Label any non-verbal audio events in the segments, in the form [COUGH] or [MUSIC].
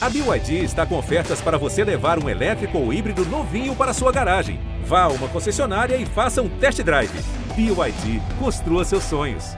A BYD está com ofertas para você levar um elétrico ou híbrido novinho para sua garagem. Vá a uma concessionária e faça um test drive. BYD, construa seus sonhos.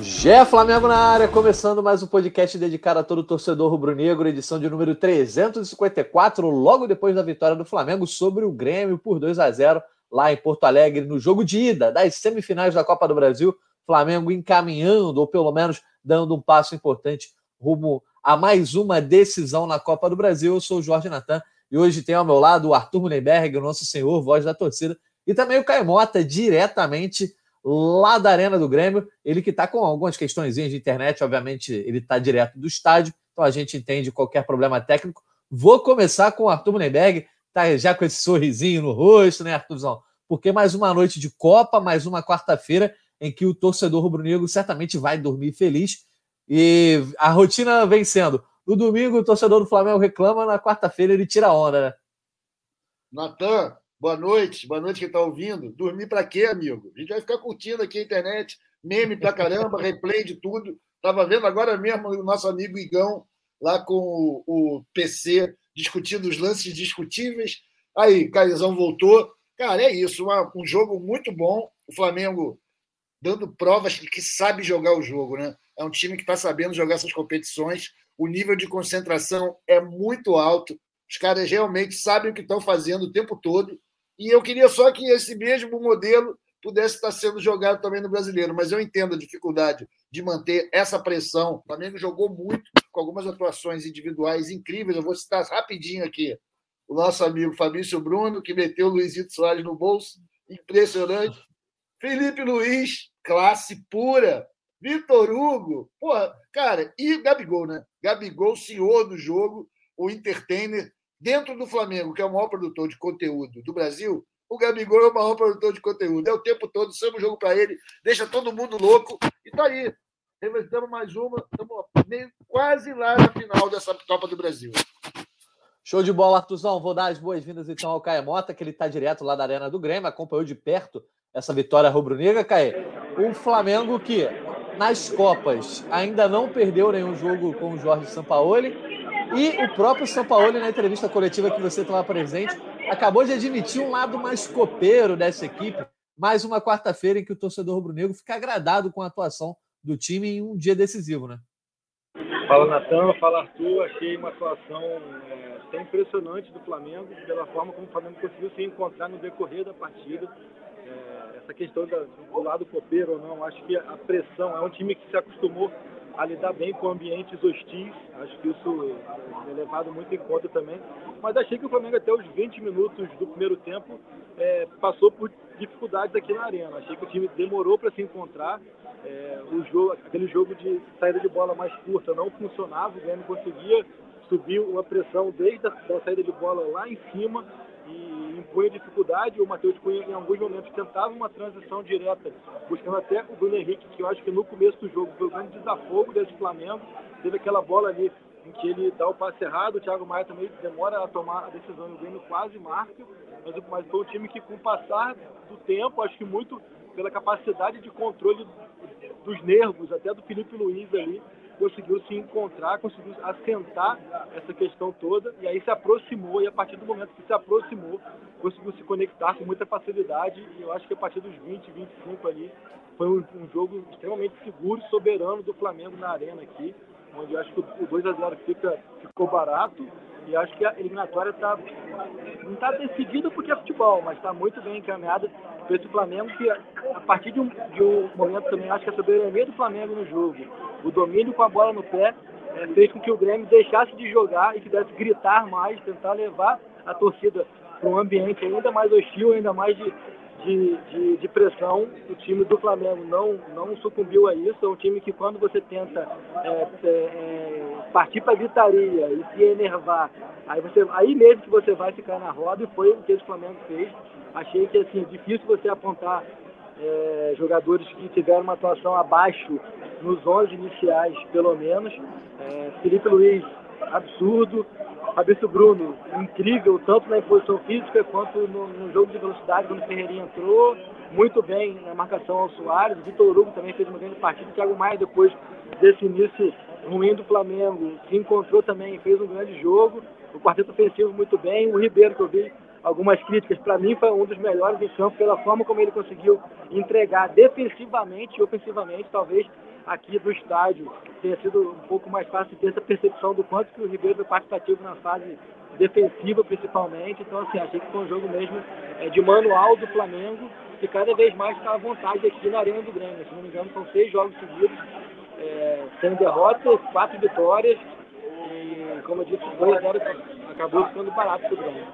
Gé Flamengo na área, começando mais um podcast dedicado a todo torcedor rubro-negro, edição de número 354, logo depois da vitória do Flamengo sobre o Grêmio por 2 a 0 lá em Porto Alegre, no jogo de ida das semifinais da Copa do Brasil. Flamengo encaminhando, ou pelo menos dando um passo importante rumo a mais uma decisão na Copa do Brasil. Eu sou o Jorge Natan e hoje tem ao meu lado o Arthur Mullenberg, o nosso senhor, voz da torcida, e também o Caio Mota, diretamente lá da Arena do Grêmio. Ele que está com algumas questões de internet, obviamente ele está direto do estádio, então a gente entende qualquer problema técnico. Vou começar com o Arthur Mullenberg, tá já com esse sorrisinho no rosto, né, Arthurzão? Porque mais uma noite de Copa, mais uma quarta-feira, em que o torcedor rubro-negro certamente vai dormir feliz. E a rotina vem sendo. No domingo, o torcedor do Flamengo reclama, na quarta-feira ele tira onda, né? Natan, boa noite. Boa noite quem está ouvindo. Dormir para quê, amigo? A gente vai ficar curtindo aqui a internet, meme pra caramba, [LAUGHS] replay de tudo. Estava vendo agora mesmo o nosso amigo Igão lá com o, o PC discutindo os lances discutíveis. Aí, Caizão voltou. Cara, é isso. Uma, um jogo muito bom. O Flamengo dando provas de que sabe jogar o jogo, né? É um time que está sabendo jogar essas competições. O nível de concentração é muito alto. Os caras realmente sabem o que estão fazendo o tempo todo. E eu queria só que esse mesmo modelo pudesse estar sendo jogado também no brasileiro. Mas eu entendo a dificuldade de manter essa pressão. O Flamengo jogou muito, com algumas atuações individuais incríveis. Eu vou citar rapidinho aqui o nosso amigo Fabrício Bruno, que meteu o Luizito Soares no bolso. Impressionante. Felipe Luiz, classe pura. Vitor Hugo, porra, cara, e Gabigol, né? Gabigol, senhor do jogo, o entertainer, dentro do Flamengo, que é o maior produtor de conteúdo do Brasil, o Gabigol é o maior produtor de conteúdo. É o tempo todo, chama o jogo para ele, deixa todo mundo louco, e tá aí. Revezamos mais uma, estamos quase lá na final dessa Copa do Brasil. Show de bola, Artuzão. Vou dar as boas-vindas então ao Caio Mota, que ele está direto lá da Arena do Grêmio, acompanhou de perto essa vitória rubro-negra, Caio. O Flamengo que nas Copas ainda não perdeu nenhum jogo com o Jorge Sampaoli e o próprio Sampaoli, na entrevista coletiva que você estava presente, acabou de admitir um lado mais copeiro dessa equipe. Mais uma quarta-feira em que o torcedor rubro-negro fica agradado com a atuação do time em um dia decisivo, né? Fala Natan, fala Arthur. Achei uma atuação é, até impressionante do Flamengo, pela forma como o Flamengo conseguiu se encontrar no decorrer da partida. Essa questão do lado copeiro ou não, acho que a pressão é um time que se acostumou a lidar bem com ambientes hostis. Acho que isso é levado muito em conta também. Mas achei que o Flamengo, até os 20 minutos do primeiro tempo, é, passou por dificuldades aqui na arena. Achei que o time demorou para se encontrar. É, o jogo, aquele jogo de saída de bola mais curta não funcionava, o Grêmio conseguia subir uma pressão desde a da saída de bola lá em cima e impunha dificuldade. O Matheus Cunha, em alguns momentos, tentava uma transição direta, buscando até o Bruno Henrique, que eu acho que no começo do jogo foi um grande desafogo desse Flamengo. Teve aquela bola ali em que ele dá o passe errado, o Thiago Maia também demora a tomar a decisão e o Grêmio quase marca, mas, mas foi um time que, com o passar do tempo, acho que muito pela capacidade de controle dos nervos, até do Felipe Luiz ali, conseguiu se encontrar, conseguiu assentar essa questão toda e aí se aproximou e a partir do momento que se aproximou, conseguiu se conectar com muita facilidade e eu acho que a partir dos 20, 25 ali foi um, um jogo extremamente seguro, soberano do Flamengo na arena aqui, onde eu acho que o 2 a 0 fica, ficou barato e acho que a eliminatória tá, não está decidida porque é futebol, mas está muito bem encaminhada para esse Flamengo que, a partir de um, de um momento também, acho que a soberania do Flamengo no jogo, o domínio com a bola no pé, é, fez com que o Grêmio deixasse de jogar e pudesse gritar mais, tentar levar a torcida para um ambiente ainda mais hostil, ainda mais de, de, de, de, pressão. O time do Flamengo não, não sucumbiu a isso. É um time que, quando você tenta é, é, é partir para a gritaria e se enervar, aí, você, aí mesmo que você vai ficar na roda, e foi o que esse Flamengo fez. Achei que assim, difícil você apontar é, jogadores que tiveram uma atuação abaixo nos 11 iniciais, pelo menos. É, Felipe Luiz, absurdo. Fabrício Bruno, incrível, tanto na imposição física quanto no, no jogo de velocidade, quando o Ferreirinha entrou, muito bem na marcação ao Soares. Vitor Hugo também fez uma grande partida. Thiago Maia, depois desse início ruim do Flamengo, se encontrou também, fez um grande jogo. O quarteto ofensivo muito bem. O Ribeiro, que eu vi algumas críticas, para mim foi um dos melhores em campo pela forma como ele conseguiu entregar defensivamente e ofensivamente, talvez aqui do estádio tenha sido um pouco mais fácil ter essa percepção do quanto que o Ribeiro foi participativo na fase defensiva principalmente. Então, assim, achei que foi um jogo mesmo é, de manual do Flamengo e cada vez mais está à vontade aqui na Arena do Grêmio. Se não me engano, são seis jogos seguidos, é, sem derrotas, quatro vitórias e, como eu disse, dois zero acabou ficando barato para o Grêmio.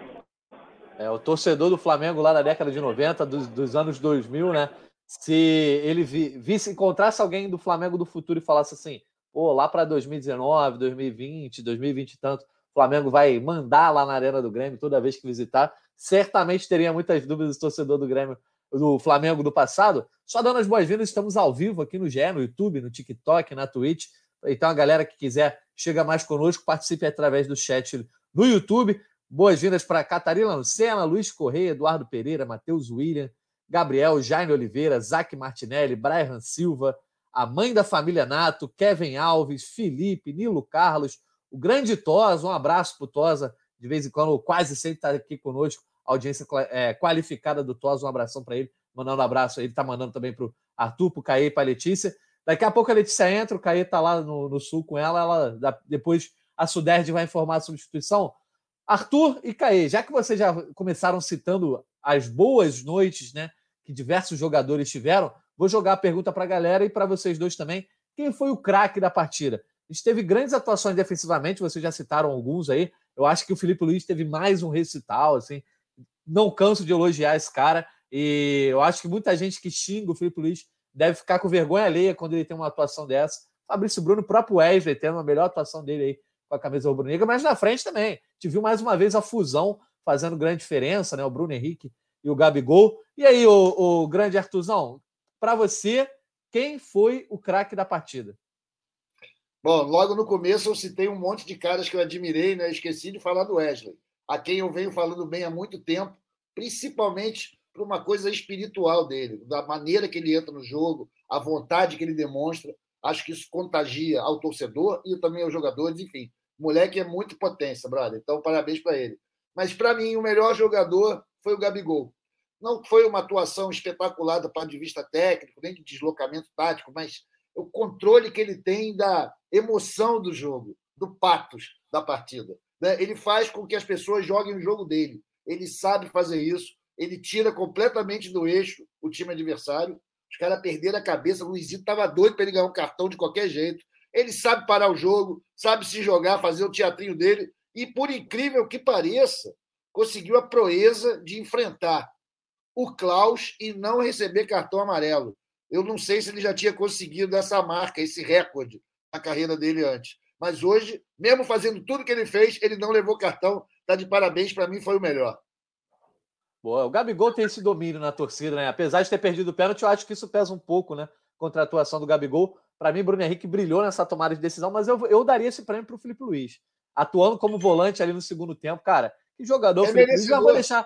É, o torcedor do Flamengo lá da década de 90, dos, dos anos 2000, né? Se ele vi, visse, encontrasse alguém do Flamengo do futuro e falasse assim, pô, lá para 2019, 2020, 2020 e tanto, o Flamengo vai mandar lá na Arena do Grêmio toda vez que visitar, certamente teria muitas dúvidas do torcedor do Grêmio do Flamengo do passado. Só dando as boas-vindas, estamos ao vivo aqui no GE, no YouTube, no TikTok, na Twitch. Então, a galera que quiser chega mais conosco, participe através do chat no YouTube. Boas-vindas para Catarina Lucena, Luiz Correia, Eduardo Pereira, Matheus William, Gabriel, Jaime Oliveira, Zac Martinelli, Brian Silva, a mãe da família Nato, Kevin Alves, Felipe, Nilo Carlos, o grande Tosa, um abraço para o Tosa, de vez em quando, quase sempre está aqui conosco, audiência é, qualificada do Tosa, um abração para ele, mandando um abraço, ele está mandando também para o Arthur, para o Caê e para a Letícia. Daqui a pouco a Letícia entra, o Caê está lá no, no, sul com ela, ela depois a Suderd vai informar a substituição. Arthur e Caê, já que vocês já começaram citando as boas noites né, que diversos jogadores tiveram, vou jogar a pergunta para a galera e para vocês dois também. Quem foi o craque da partida? A gente teve grandes atuações defensivamente, vocês já citaram alguns aí. Eu acho que o Felipe Luiz teve mais um recital, assim, não canso de elogiar esse cara. E eu acho que muita gente que xinga o Felipe Luiz deve ficar com vergonha alheia quando ele tem uma atuação dessa. Fabrício Bruno, próprio Wesley, tendo a melhor atuação dele aí com a camisa rubro-negra, mas na frente também. Te viu mais uma vez a fusão fazendo grande diferença, né? O Bruno Henrique e o Gabigol. E aí, o, o grande Artuzão, para você, quem foi o craque da partida? Bom, logo no começo eu citei um monte de caras que eu admirei, né? Esqueci de falar do Wesley a quem eu venho falando bem há muito tempo, principalmente por uma coisa espiritual dele, da maneira que ele entra no jogo, a vontade que ele demonstra. Acho que isso contagia ao torcedor e também aos jogadores, enfim. O moleque é muito potência, brother. Então, parabéns para ele. Mas, para mim, o melhor jogador foi o Gabigol. Não foi uma atuação espetacular do ponto de vista técnico, nem de deslocamento tático, mas o controle que ele tem da emoção do jogo, do patos da partida. Né? Ele faz com que as pessoas joguem o jogo dele. Ele sabe fazer isso. Ele tira completamente do eixo o time adversário. Os caras perderam a cabeça. O Luizito estava doido para ele ganhar um cartão de qualquer jeito. Ele sabe parar o jogo, sabe se jogar, fazer o teatrinho dele. E, por incrível que pareça, conseguiu a proeza de enfrentar o Klaus e não receber cartão amarelo. Eu não sei se ele já tinha conseguido essa marca, esse recorde na carreira dele antes. Mas hoje, mesmo fazendo tudo que ele fez, ele não levou cartão. Está de parabéns, para mim foi o melhor. Boa, o Gabigol tem esse domínio na torcida, né? Apesar de ter perdido o pênalti, eu acho que isso pesa um pouco, né? Contra a atuação do Gabigol. Para mim, Bruno Henrique brilhou nessa tomada de decisão, mas eu, eu daria esse prêmio para o Felipe Luiz. Atuando como volante ali no segundo tempo, cara. Que jogador, é Felipe Luiz. Já vou deixar.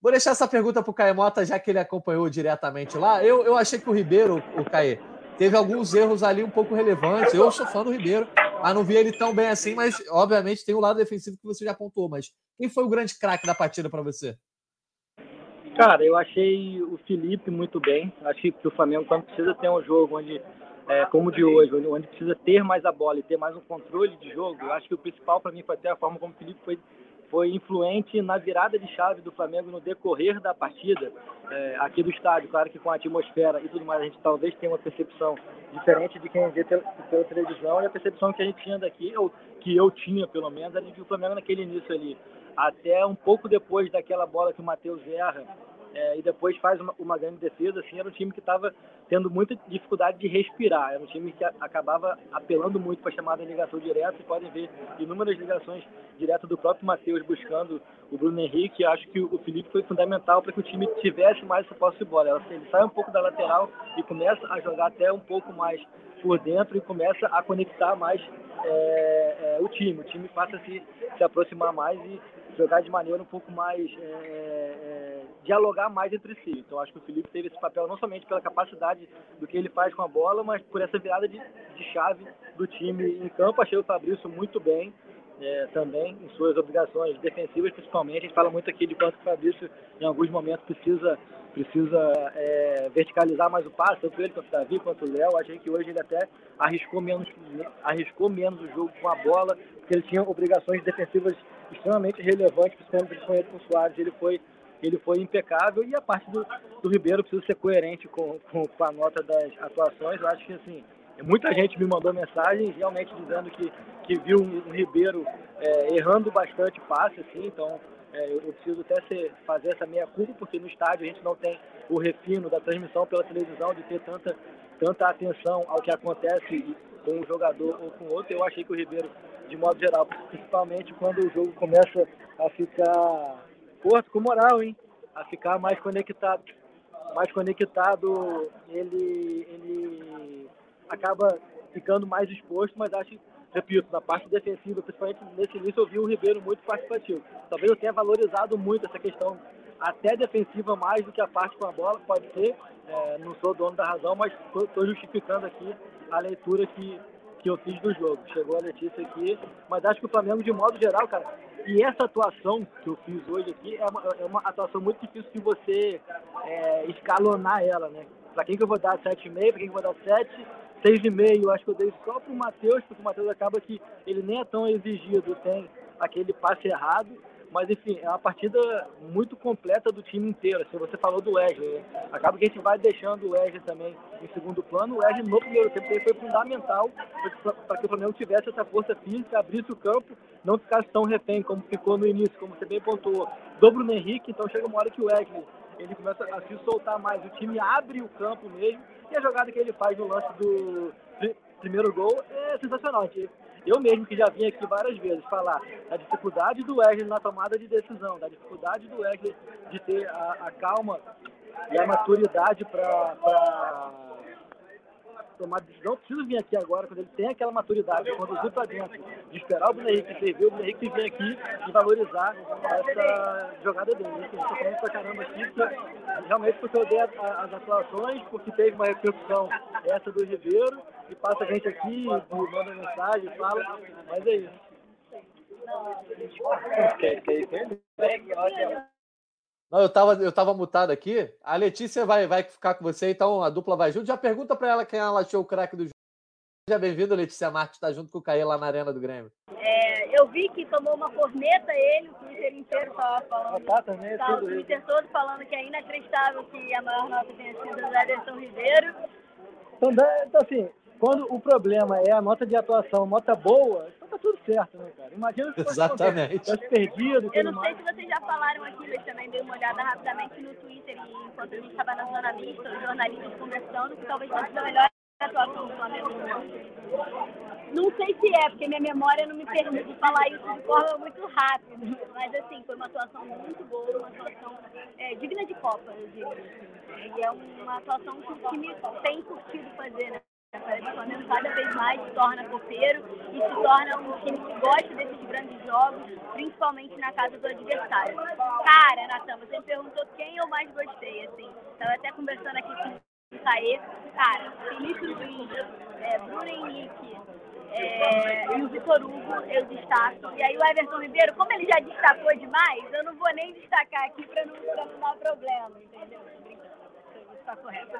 Vou deixar essa pergunta para o Caio Mota, já que ele acompanhou diretamente lá. Eu, eu achei que o Ribeiro, o Caê, teve alguns erros ali um pouco relevantes. Eu sou fã do Ribeiro, mas não vi ele tão bem assim, mas obviamente tem o lado defensivo que você já apontou. Mas quem foi o grande craque da partida para você? Cara, eu achei o Felipe muito bem. Acho que o Flamengo, quando precisa ter um jogo onde, é, como o de hoje, onde precisa ter mais a bola e ter mais um controle de jogo, eu acho que o principal para mim foi até a forma como o Felipe foi foi influente na virada de chave do Flamengo no decorrer da partida é, aqui do estádio. Claro que com a atmosfera e tudo mais, a gente talvez tenha uma percepção diferente de quem vê pela, pela televisão e a percepção que a gente tinha daqui, ou que eu tinha pelo menos, era de que o Flamengo naquele início ali, até um pouco depois daquela bola que o Matheus erra é, e depois faz uma, uma, grande defesa, assim, era um time que estava tendo muita dificuldade de respirar. Era um time que a, acabava apelando muito para a chamada ligação direta. Vocês podem ver inúmeras ligações diretas do próprio Matheus buscando o Bruno Henrique. Acho que o Felipe foi fundamental para que o time tivesse mais essa posse de bola. Ele sai um pouco da lateral e começa a jogar até um pouco mais por dentro e começa a conectar mais é, é, o time. O time passa a se, se aproximar mais e jogar de maneira um pouco mais. É, é, dialogar mais entre si. Então acho que o Felipe teve esse papel não somente pela capacidade do que ele faz com a bola, mas por essa virada de, de chave do time em campo. Achei o Fabrício muito bem. É, também em suas obrigações defensivas, principalmente. A gente fala muito aqui de quanto o Fabrício, em alguns momentos, precisa precisa é, verticalizar mais o passe, tanto ele quanto o Davi, quanto o Léo. Achei que hoje ele até arriscou menos, arriscou menos o jogo com a bola, porque ele tinha obrigações defensivas extremamente relevantes, principalmente com o Soares. Ele foi, ele foi impecável e a parte do, do Ribeiro precisa ser coerente com, com, com a nota das atuações. Eu acho que assim, muita gente me mandou mensagens realmente dizendo que, que viu um, Ribeiro é, errando bastante passe, assim, então é, eu preciso até ser, fazer essa meia culpa, porque no estádio a gente não tem o refino da transmissão pela televisão, de ter tanta, tanta atenção ao que acontece com um jogador ou com outro. Eu achei que o Ribeiro, de modo geral, principalmente quando o jogo começa a ficar curto, com moral, hein? A ficar mais conectado. Mais conectado, ele, ele acaba ficando mais exposto, mas acho repito, na parte defensiva, principalmente nesse início, eu vi o Ribeiro muito participativo. Talvez eu tenha valorizado muito essa questão até defensiva mais do que a parte com a bola, pode ser, é, não sou dono da razão, mas estou justificando aqui a leitura que, que eu fiz do jogo. Chegou a Letícia aqui, mas acho que o Flamengo, de modo geral, cara, e essa atuação que eu fiz hoje aqui é uma, é uma atuação muito difícil de você é, escalonar ela, né? Para quem que eu vou dar 7,5, para quem que eu vou dar 7, 6,5 acho que eu dei só para o Matheus, porque o Matheus acaba que ele nem é tão exigido, tem aquele passe errado, mas enfim, é uma partida muito completa do time inteiro. Assim, você falou do Wesley, né? acaba que a gente vai deixando o Wesley também em segundo plano. O Wesley no primeiro tempo foi fundamental para que o Flamengo tivesse essa força física, abrisse o campo, não ficasse tão refém como ficou no início, como você bem pontuou, do Bruno Henrique. Então chega uma hora que o Wesley ele começa a se soltar mais, o time abre o campo mesmo e a jogada que ele faz no lance do primeiro gol é sensacional. Eu mesmo que já vim aqui várias vezes falar da dificuldade do Wesley na tomada de decisão, da dificuldade do Wesley de ter a, a calma e a maturidade para tomar decisão, preciso vir aqui agora, quando ele tem aquela maturidade, conduzir para dentro, de esperar o Bruno Henrique servir, o Bruno Henrique vir aqui e valorizar essa jogada dele. Estou falando pra caramba aqui, porque, realmente porque eu dei as atuações, porque teve uma repercussão essa do Ribeiro, e passa a gente aqui, manda mensagem, fala, mas é isso. Quer, quer, quer? Não, eu tava, eu tava mutado aqui. A Letícia vai, vai ficar com você, então a dupla vai junto. Já pergunta para ela quem ela achou o craque do jogo. Seja bem-vindo, Letícia Marques, está junto com o Caí lá na Arena do Grêmio. É, eu vi que tomou uma corneta ele, o Twitter inteiro estava falando. Tá, também, tá, o Twitter isso. todo falando que é inacreditável que a maior nota tenha sido do Ederson Ribeiro. Então, então, assim, quando o problema é a nota de atuação, nota boa, tá tudo certo, né, cara? Imagina se Exatamente. Fosse perdido. Eu não mais. sei se vocês já falaram aqui, mas também dei uma olhada rapidamente no Twitter e enquanto a gente estava na zona mista, os jornalistas conversando, que talvez fosse a melhor atuação do Flamengo Não sei se é, porque minha memória não me permite falar isso de forma muito rápida. Mas, assim, foi uma atuação muito boa, uma atuação é, digna de Copa, eu digo. E é uma atuação que o time tem curtido fazer, né? O Flamengo cada vez mais se torna copeiro e se torna um time que gosta desses grandes jogos, principalmente na casa do adversário. Cara, Natan, você me perguntou quem eu mais gostei, assim. Estava até conversando aqui com o Caê. Cara, Felipe Luiz, é, Bruno Henrique, é, e o Vitor Hugo eu destaco. E aí o Everton Ribeiro, como ele já destacou demais, eu não vou nem destacar aqui para não, não dar problema, entendeu? Correto.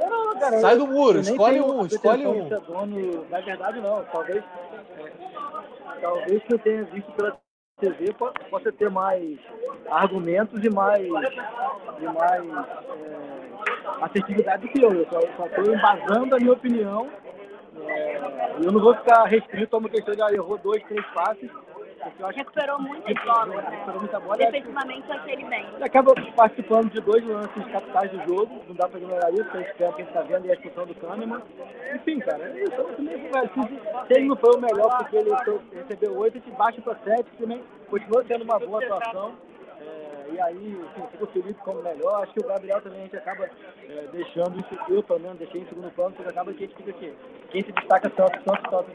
Não, cara, Sai do muro, escolhe um, escolhe um. Dono, na verdade, não. Talvez, é, talvez que eu tenha visto pela TV possa ter mais argumentos e mais, e mais é, assertividade do que eu. Eu só estou embasando a minha opinião. É, eu não vou ficar restrito a uma questão de ah, errou dois, três passes recuperou muitas bolas, né? Recuperou muita bola. Defensivamente, achei ele bem. Ele acaba participando de dois lances capitais do jogo, não dá pra ignorar isso, a gente está vendo e a expulsão do Kahneman. Enfim, cara, é isso. Também, se, ele não foi o melhor porque ele recebeu oito, a gente baixa para sete, também continua sendo uma boa atuação. É, e aí, assim, fica o Felipe como melhor. Acho que o Gabriel também a gente acaba é, deixando isso, eu pelo menos deixei em segundo plano, porque acaba que a gente fica aqui. Quem se destaca tanto, tanto, tanto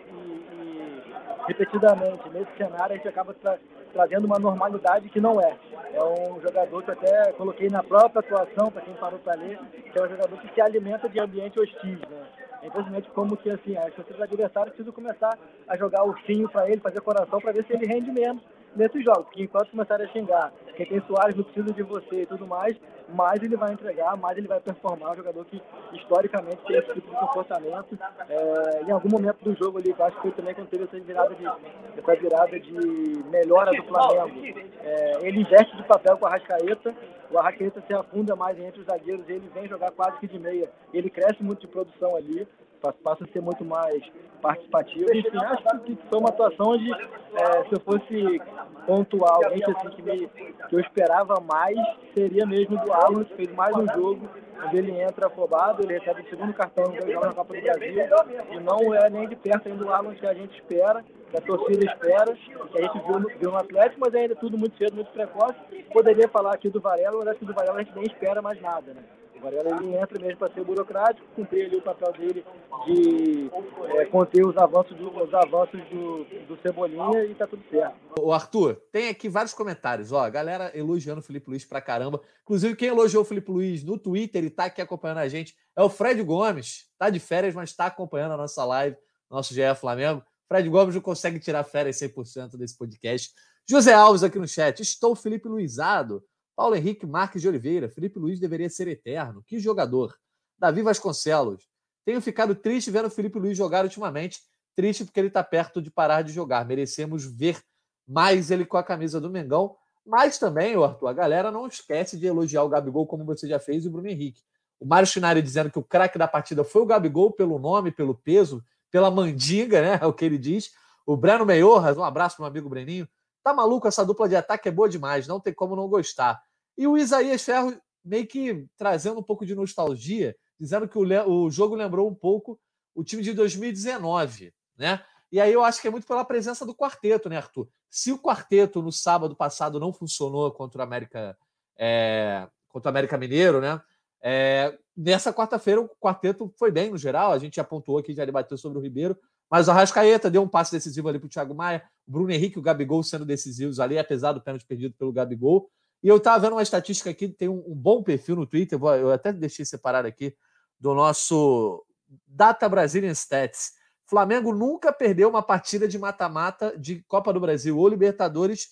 repetidamente. Nesse cenário, a gente acaba tra trazendo uma normalidade que não é. É um jogador que até coloquei na própria atuação, para quem parou para ler, que é um jogador que se alimenta de ambiente hostil. Né? É como que assim, as torcidas adversárias precisam começar a jogar ursinho para ele, fazer coração para ver se ele rende menos nesses jogos. Porque enquanto começarem a xingar, quem tem Soares não precisa de você e tudo mais, mais ele vai entregar, mais ele vai performar. Um jogador que historicamente tem esse tipo de comportamento. É, em algum momento do jogo ali, acho que foi também quando teve essa virada de, essa virada de melhora do Flamengo. É, ele investe de papel com a Rascaeta, o Arrascaeta se afunda mais entre os zagueiros, ele vem jogar quase que de meia. Ele cresce muito de produção ali passa a ser muito mais participativo. Enfim, acho que foi uma atuação onde, é, se eu fosse pontuar alguém assim, que, me, que eu esperava mais, seria mesmo do Alan, que fez mais um jogo, onde ele entra afobado, ele recebe o segundo cartão do jogo na Copa do Brasil, e não é nem de perto ainda o Alan que a gente espera, que a torcida espera, que a gente viu no, viu no Atlético, mas ainda é tudo muito cedo, muito precoce. Poderia falar aqui do Varela, mas acho que do Varela a gente nem espera mais nada, né? Varela ele entra mesmo para ser burocrático, cumprir ali o papel dele de é, conter os avanços, do, os avanços do, do Cebolinha e tá tudo certo. O Arthur, tem aqui vários comentários, ó, a galera elogiando o Felipe Luiz pra caramba. Inclusive, quem elogiou o Felipe Luiz no Twitter e tá aqui acompanhando a gente é o Fred Gomes. Tá de férias, mas está acompanhando a nossa live, nosso GE Flamengo. Fred Gomes não consegue tirar férias 100% desse podcast. José Alves aqui no chat. Estou Felipe Luizado. Paulo Henrique Marques de Oliveira, Felipe Luiz deveria ser eterno. Que jogador. Davi Vasconcelos. Tenho ficado triste vendo o Felipe Luiz jogar ultimamente. Triste porque ele está perto de parar de jogar. Merecemos ver mais ele com a camisa do Mengão. Mas também, Arthur, a galera não esquece de elogiar o Gabigol como você já fez e o Bruno Henrique. O Mário Chinari dizendo que o craque da partida foi o Gabigol pelo nome, pelo peso, pela mandinga, né? [LAUGHS] É o que ele diz. O Breno Meiorras, um abraço para o meu amigo Breninho. Tá maluco? Essa dupla de ataque é boa demais, não tem como não gostar. E o Isaías Ferro meio que trazendo um pouco de nostalgia, dizendo que o, o jogo lembrou um pouco o time de 2019, né? E aí eu acho que é muito pela presença do quarteto, né, Arthur? Se o quarteto no sábado passado não funcionou contra o América, é, contra o América Mineiro, né? É, nessa quarta-feira o quarteto foi bem no geral, a gente já pontuou aqui, já debateu sobre o Ribeiro, mas o Arrascaeta deu um passe decisivo ali para o Thiago Maia, o Bruno Henrique e o Gabigol sendo decisivos ali, apesar do pênalti perdido pelo Gabigol. E eu estava vendo uma estatística aqui, tem um, um bom perfil no Twitter, eu até deixei separado aqui, do nosso Data Brazilian Stats. Flamengo nunca perdeu uma partida de mata-mata de Copa do Brasil ou Libertadores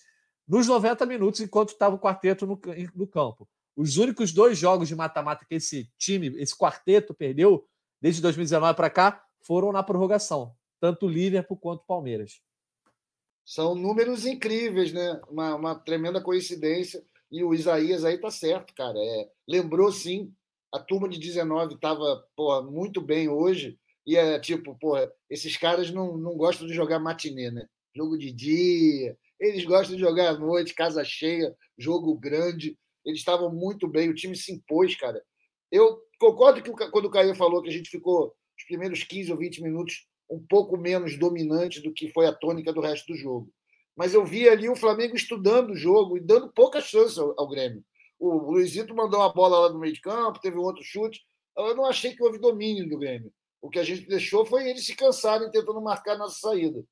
nos 90 minutos, enquanto estava o quarteto no, no campo. Os únicos dois jogos de mata-mata que esse time, esse quarteto, perdeu desde 2019 para cá foram na prorrogação tanto o Liverpool quanto o Palmeiras. São números incríveis, né? Uma, uma tremenda coincidência. E o Isaías aí tá certo, cara. É, lembrou sim, a turma de 19 estava muito bem hoje. E é tipo, porra, esses caras não, não gostam de jogar matinê, né? Jogo de dia, eles gostam de jogar à noite, casa cheia, jogo grande. Eles estavam muito bem, o time se impôs, cara. Eu concordo que quando o Caio falou que a gente ficou os primeiros 15 ou 20 minutos um pouco menos dominante do que foi a tônica do resto do jogo. Mas eu vi ali o Flamengo estudando o jogo e dando pouca chance ao, ao Grêmio. O Luizito mandou uma bola lá no meio de campo, teve um outro chute. Eu não achei que houve domínio do Grêmio. O que a gente deixou foi eles se cansarem tentando marcar nossa saída.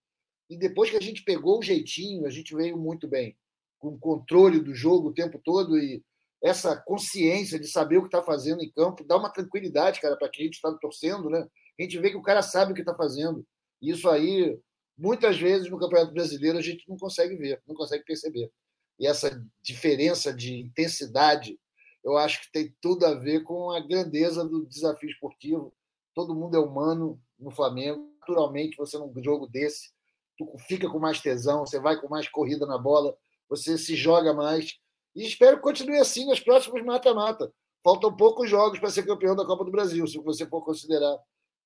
E depois que a gente pegou o jeitinho, a gente veio muito bem, com controle do jogo o tempo todo e essa consciência de saber o que está fazendo em campo dá uma tranquilidade, cara, para quem a gente está torcendo, né? A gente vê que o cara sabe o que está fazendo. Isso aí, muitas vezes no Campeonato Brasileiro, a gente não consegue ver, não consegue perceber. E essa diferença de intensidade, eu acho que tem tudo a ver com a grandeza do desafio esportivo. Todo mundo é humano no Flamengo. Naturalmente, você num jogo desse, tu fica com mais tesão, você vai com mais corrida na bola, você se joga mais. E espero que continue assim nos próximos mata-mata. Faltam poucos jogos para ser campeão da Copa do Brasil, se você for considerar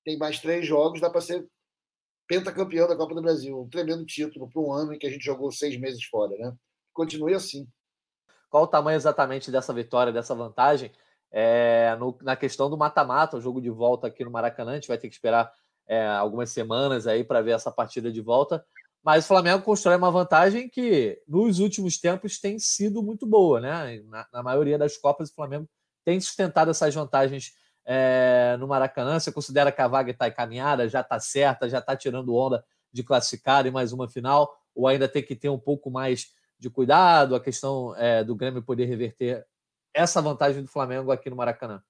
tem mais três jogos, dá para ser pentacampeão da Copa do Brasil. Um tremendo título para um ano em que a gente jogou seis meses fora, né? Continue assim. Qual o tamanho exatamente dessa vitória, dessa vantagem? É, no, na questão do mata-mata, o jogo de volta aqui no Maracanã, a gente vai ter que esperar é, algumas semanas aí para ver essa partida de volta. Mas o Flamengo constrói uma vantagem que nos últimos tempos tem sido muito boa, né? Na, na maioria das Copas, o Flamengo tem sustentado essas vantagens é, no Maracanã? Você considera que a vaga está encaminhada, já está certa, já está tirando onda de classificado em mais uma final, ou ainda tem que ter um pouco mais de cuidado, a questão é, do Grêmio poder reverter essa vantagem do Flamengo aqui no Maracanã?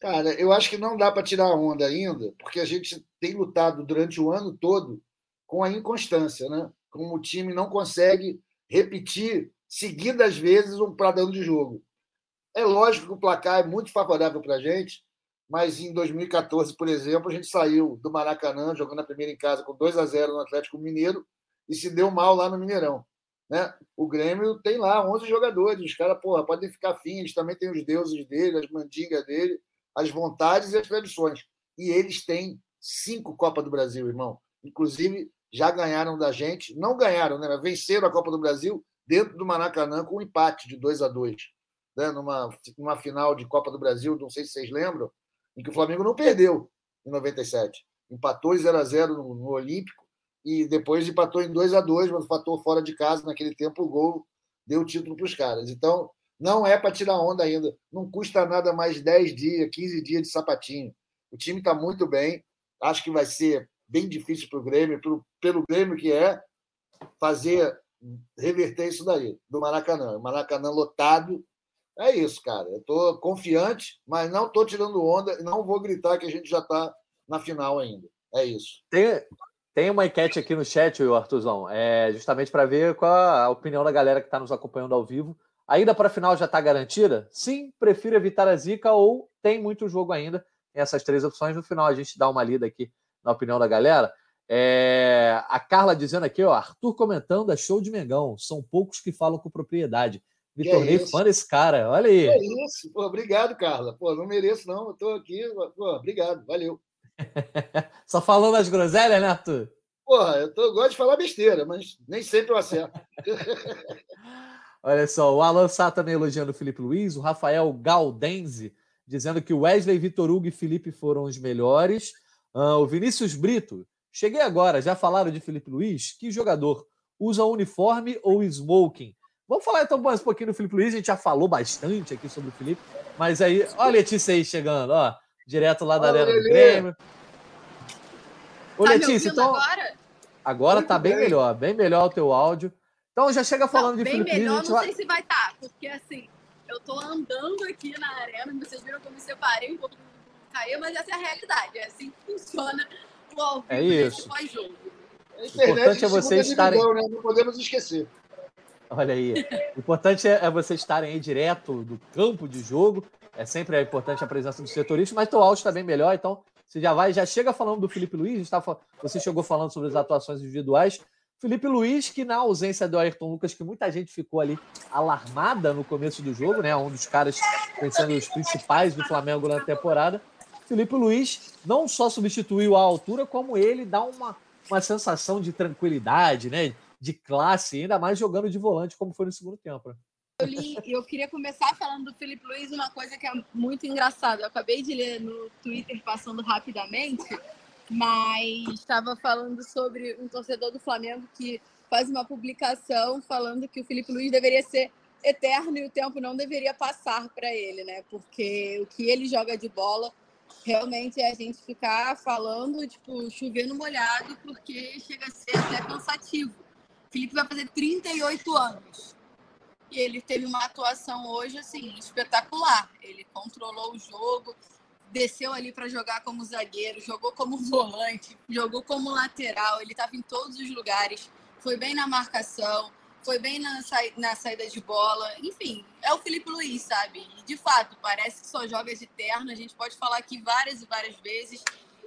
Cara, eu acho que não dá para tirar onda ainda, porque a gente tem lutado durante o ano todo com a inconstância, né? Como o time não consegue repetir seguidas vezes um padrão de jogo. É lógico que o placar é muito favorável para a gente, mas em 2014, por exemplo, a gente saiu do Maracanã jogando a primeira em casa com 2 a 0 no Atlético Mineiro e se deu mal lá no Mineirão. Né? O Grêmio tem lá 11 jogadores, os caras podem ficar fins, também tem os deuses dele, as mandingas dele, as vontades e as tradições. E eles têm cinco Copa do Brasil, irmão. Inclusive, já ganharam da gente, não ganharam, né? venceram a Copa do Brasil dentro do Maracanã com um empate de 2 a 2 né? numa, numa final de Copa do Brasil, não sei se vocês lembram, em que o Flamengo não perdeu em 97. Empatou em 0 a 0 no, no Olímpico e depois empatou em 2 a 2 mas empatou fora de casa naquele tempo o gol deu o título para os caras. Então, não é para tirar onda ainda. Não custa nada mais 10 dias, 15 dias de sapatinho. O time está muito bem. Acho que vai ser bem difícil para o Grêmio, pelo, pelo Grêmio que é, fazer reverter isso daí, do Maracanã. O Maracanã lotado. É isso, cara. Eu estou confiante, mas não estou tirando onda. Não vou gritar que a gente já está na final ainda. É isso. Tem, tem uma enquete aqui no chat, Artuzão, é justamente para ver qual a opinião da galera que está nos acompanhando ao vivo. A ida para a final já está garantida? Sim, prefiro evitar a zica ou tem muito jogo ainda. Tem essas três opções. No final a gente dá uma lida aqui na opinião da galera. É, a Carla dizendo aqui, ó, Arthur comentando, é show de Mengão. São poucos que falam com propriedade. Me que tornei é fã desse cara, olha aí. É isso, pô, obrigado, Carla. Pô, não mereço, não. Eu tô aqui, pô, obrigado, valeu. [LAUGHS] Só falando as groselhas, né, Arthur? Porra, eu, tô, eu gosto de falar besteira, mas nem sempre eu acerto. [LAUGHS] olha só, o Alan Sá também elogiando o Felipe Luiz, o Rafael Galdense dizendo que o Wesley, Vitor Hugo e Felipe foram os melhores. Uh, o Vinícius Brito, cheguei agora, já falaram de Felipe Luiz? Que jogador usa uniforme ou smoking? Vamos falar então mais um pouquinho do Felipe Luiz, a gente já falou bastante aqui sobre o Felipe, mas aí, olha a Letícia aí chegando, ó, direto lá da Arena do Grêmio. Ô, tá Letícia, então. Agora, agora tá bem, bem, melhor, bem melhor o teu áudio. Então já chega falando não, de Felipe melhor, Luiz. Não sei se vai estar, tá, porque assim, eu tô andando aqui na arena, vocês viram que eu me separei um pouco cair, mas essa é a realidade. É assim que funciona o ao vivo é isso. pós-jogo. O importante é vocês estarem. Né? Não podemos esquecer. Olha aí. O importante é, é vocês estarem aí direto do campo de jogo. É sempre importante a presença do setorista, mas o áudio está bem melhor, então você já vai, já chega falando do Felipe Luiz, tá, você chegou falando sobre as atuações individuais. Felipe Luiz, que na ausência do Ayrton Lucas, que muita gente ficou ali alarmada no começo do jogo, né? Um dos caras pensando os principais do Flamengo na temporada. Felipe Luiz não só substituiu a altura, como ele dá uma, uma sensação de tranquilidade, né? De classe, ainda mais jogando de volante, como foi no segundo tempo. Né? Eu, li, eu queria começar falando do Felipe Luiz, uma coisa que é muito engraçada. Eu acabei de ler no Twitter, passando rapidamente, mas estava falando sobre um torcedor do Flamengo que faz uma publicação falando que o Felipe Luiz deveria ser eterno e o tempo não deveria passar para ele, né? Porque o que ele joga de bola realmente é a gente ficar falando, tipo, chovendo molhado, porque chega a ser até cansativo. Felipe vai fazer 38 anos. E ele teve uma atuação hoje, assim, espetacular. Ele controlou o jogo, desceu ali para jogar como zagueiro, jogou como volante, jogou como lateral. Ele estava em todos os lugares, foi bem na marcação foi bem na, sa... na saída de bola. Enfim, é o Felipe Luiz, sabe? E de fato, parece que só joga de terno. A gente pode falar aqui várias e várias vezes.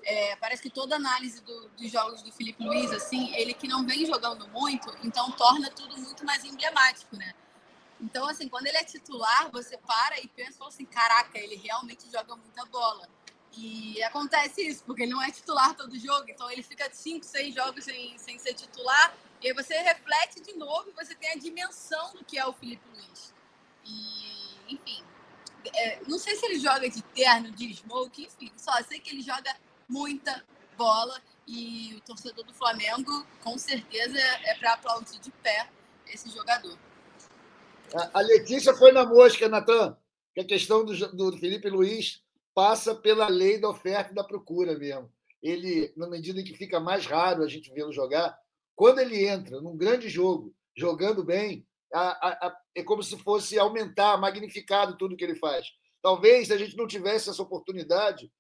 É, parece que toda análise do, dos jogos do Felipe Luiz, assim, ele que não vem jogando muito, então torna tudo muito mais emblemático, né? Então, assim, quando ele é titular, você para e pensa assim, caraca, ele realmente joga muita bola. E acontece isso, porque ele não é titular todo jogo, então ele fica cinco, seis jogos sem, sem ser titular, e aí você reflete de novo e você tem a dimensão do que é o Felipe Luiz. E, enfim, é, não sei se ele joga de terno, de smoke, enfim, só sei que ele joga muita bola e o torcedor do Flamengo, com certeza, é para aplaudir de pé esse jogador. A Letícia foi na mosca, Natan, que a questão do, do Felipe Luiz passa pela lei da oferta e da procura mesmo. ele, na medida que fica mais raro a gente vê-lo jogar, quando ele entra num grande jogo, jogando bem, a, a, a, é como se fosse aumentar, magnificado tudo que ele faz. Talvez se a gente não tivesse essa oportunidade,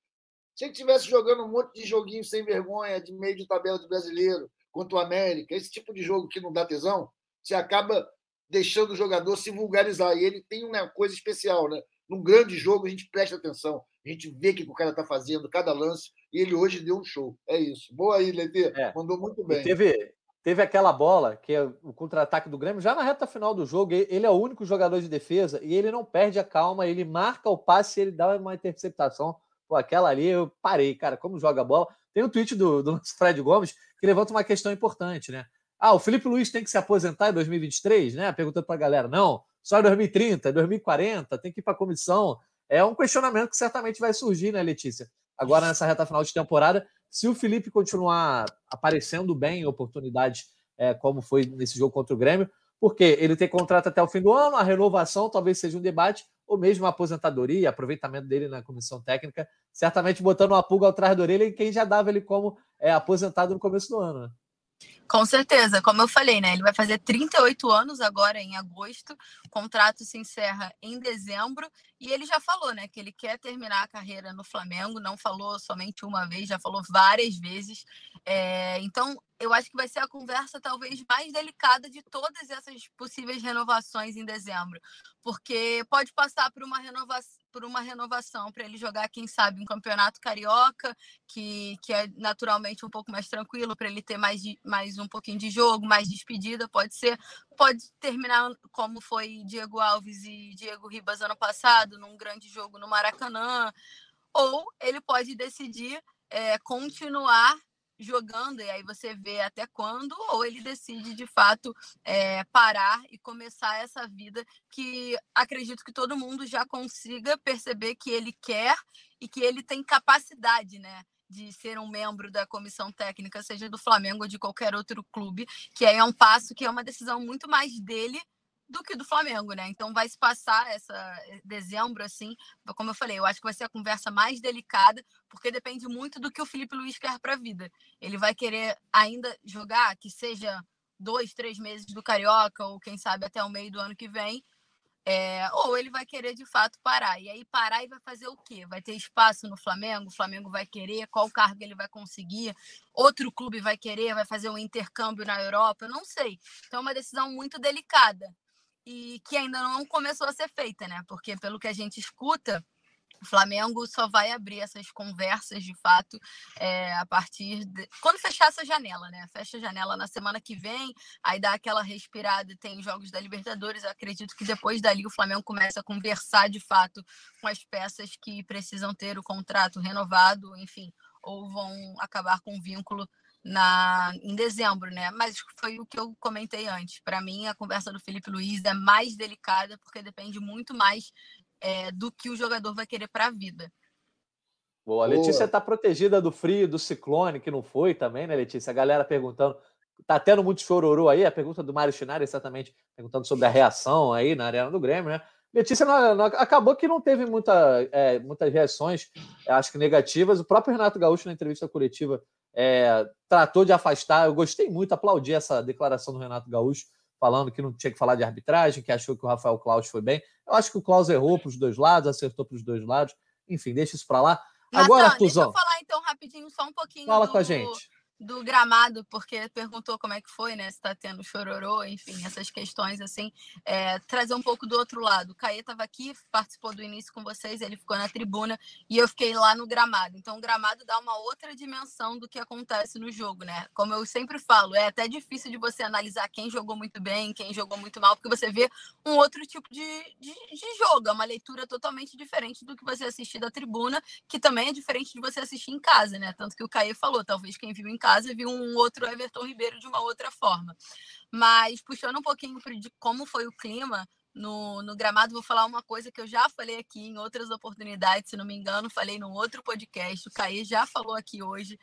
se ele estivesse jogando um monte de joguinho sem vergonha, de meio de tabela de brasileiro, contra o América, esse tipo de jogo que não dá tesão, você acaba deixando o jogador se vulgarizar. E ele tem uma coisa especial, né? Num grande jogo, a gente presta atenção, a gente vê o que o cara está fazendo, cada lance, e ele hoje deu um show. É isso. Boa aí, Letê. É. Mandou muito bem. E teve, teve aquela bola, que é o contra-ataque do Grêmio, já na reta final do jogo. Ele é o único jogador de defesa e ele não perde a calma, ele marca o passe e ele dá uma interceptação. Pô, aquela ali eu parei, cara, como joga a bola. Tem um tweet do, do Fred Gomes que levanta uma questão importante, né? Ah, o Felipe Luiz tem que se aposentar em 2023, né? Perguntando para a galera. Não, só em 2030, 2040, tem que ir para a comissão. É um questionamento que certamente vai surgir, né, Letícia? Agora, nessa reta final de temporada, se o Felipe continuar aparecendo bem em oportunidades, é, como foi nesse jogo contra o Grêmio, porque ele tem contrato até o fim do ano, a renovação talvez seja um debate, ou mesmo a aposentadoria, aproveitamento dele na comissão técnica, certamente botando uma pulga atrás da orelha em quem já dava ele como é, aposentado no começo do ano. Né? Com certeza, como eu falei, né? Ele vai fazer 38 anos agora em agosto, o contrato se encerra em dezembro, e ele já falou, né, que ele quer terminar a carreira no Flamengo, não falou somente uma vez, já falou várias vezes. É, então, eu acho que vai ser a conversa talvez mais delicada de todas essas possíveis renovações em dezembro, porque pode passar por uma renovação por uma renovação para ele jogar, quem sabe, um campeonato carioca, que, que é naturalmente um pouco mais tranquilo, para ele ter mais, mais um pouquinho de jogo, mais despedida, pode ser. Pode terminar como foi Diego Alves e Diego Ribas ano passado, num grande jogo no Maracanã, ou ele pode decidir é, continuar jogando, e aí você vê até quando, ou ele decide de fato é, parar e começar essa vida que acredito que todo mundo já consiga perceber que ele quer e que ele tem capacidade, né? De ser um membro da comissão técnica, seja do Flamengo ou de qualquer outro clube, que aí é um passo que é uma decisão muito mais dele do que do Flamengo, né? Então vai se passar essa eh, dezembro assim, como eu falei, eu acho que vai ser a conversa mais delicada, porque depende muito do que o Felipe Luiz quer para a vida. Ele vai querer ainda jogar, que seja dois, três meses do Carioca ou quem sabe até o meio do ano que vem, é, ou ele vai querer de fato parar. E aí parar e vai fazer o quê? Vai ter espaço no Flamengo? O Flamengo vai querer? Qual cargo ele vai conseguir? Outro clube vai querer? Vai fazer um intercâmbio na Europa? Eu não sei. Então é uma decisão muito delicada e que ainda não começou a ser feita, né? Porque pelo que a gente escuta, o Flamengo só vai abrir essas conversas de fato é, a partir de. Quando fechar essa janela, né? Fecha a janela na semana que vem, aí dá aquela respirada, tem jogos da Libertadores. Eu acredito que depois dali o Flamengo começa a conversar de fato com as peças que precisam ter o contrato renovado, enfim, ou vão acabar com o vínculo na, em dezembro, né? Mas foi o que eu comentei antes. Para mim, a conversa do Felipe Luiz é mais delicada, porque depende muito mais é, do que o jogador vai querer para a vida. Boa, a Letícia está protegida do frio, do ciclone, que não foi também, né, Letícia? A galera perguntando. Tá tendo muito chororô aí, a pergunta do Mário Chinari, exatamente, perguntando sobre a reação aí na Arena do Grêmio, né? Letícia não, não, acabou que não teve muita, é, muitas reações, acho que negativas. O próprio Renato Gaúcho, na entrevista coletiva, é, tratou de afastar. Eu gostei muito, aplaudi essa declaração do Renato Gaúcho, falando que não tinha que falar de arbitragem, que achou que o Rafael Claus foi bem. Eu acho que o Claus errou para os dois lados, acertou para os dois lados. Enfim, deixa isso para lá. Agora, Nathan, Tuzão. Deixa eu falar então rapidinho, só um pouquinho. Fala do... com a gente do gramado, porque perguntou como é que foi, né? Se tá tendo chororô, enfim, essas questões assim. É, trazer um pouco do outro lado. O Caê estava aqui, participou do início com vocês, ele ficou na tribuna e eu fiquei lá no gramado. Então, o gramado dá uma outra dimensão do que acontece no jogo, né? Como eu sempre falo, é até difícil de você analisar quem jogou muito bem, quem jogou muito mal, porque você vê um outro tipo de, de, de jogo, é uma leitura totalmente diferente do que você assistir da tribuna, que também é diferente de você assistir em casa, né? Tanto que o Caê falou, talvez quem viu em casa casa e vi um outro Everton Ribeiro de uma outra forma. Mas puxando um pouquinho de como foi o clima no, no gramado, vou falar uma coisa que eu já falei aqui em outras oportunidades, se não me engano, falei no outro podcast, o Caí já falou aqui hoje,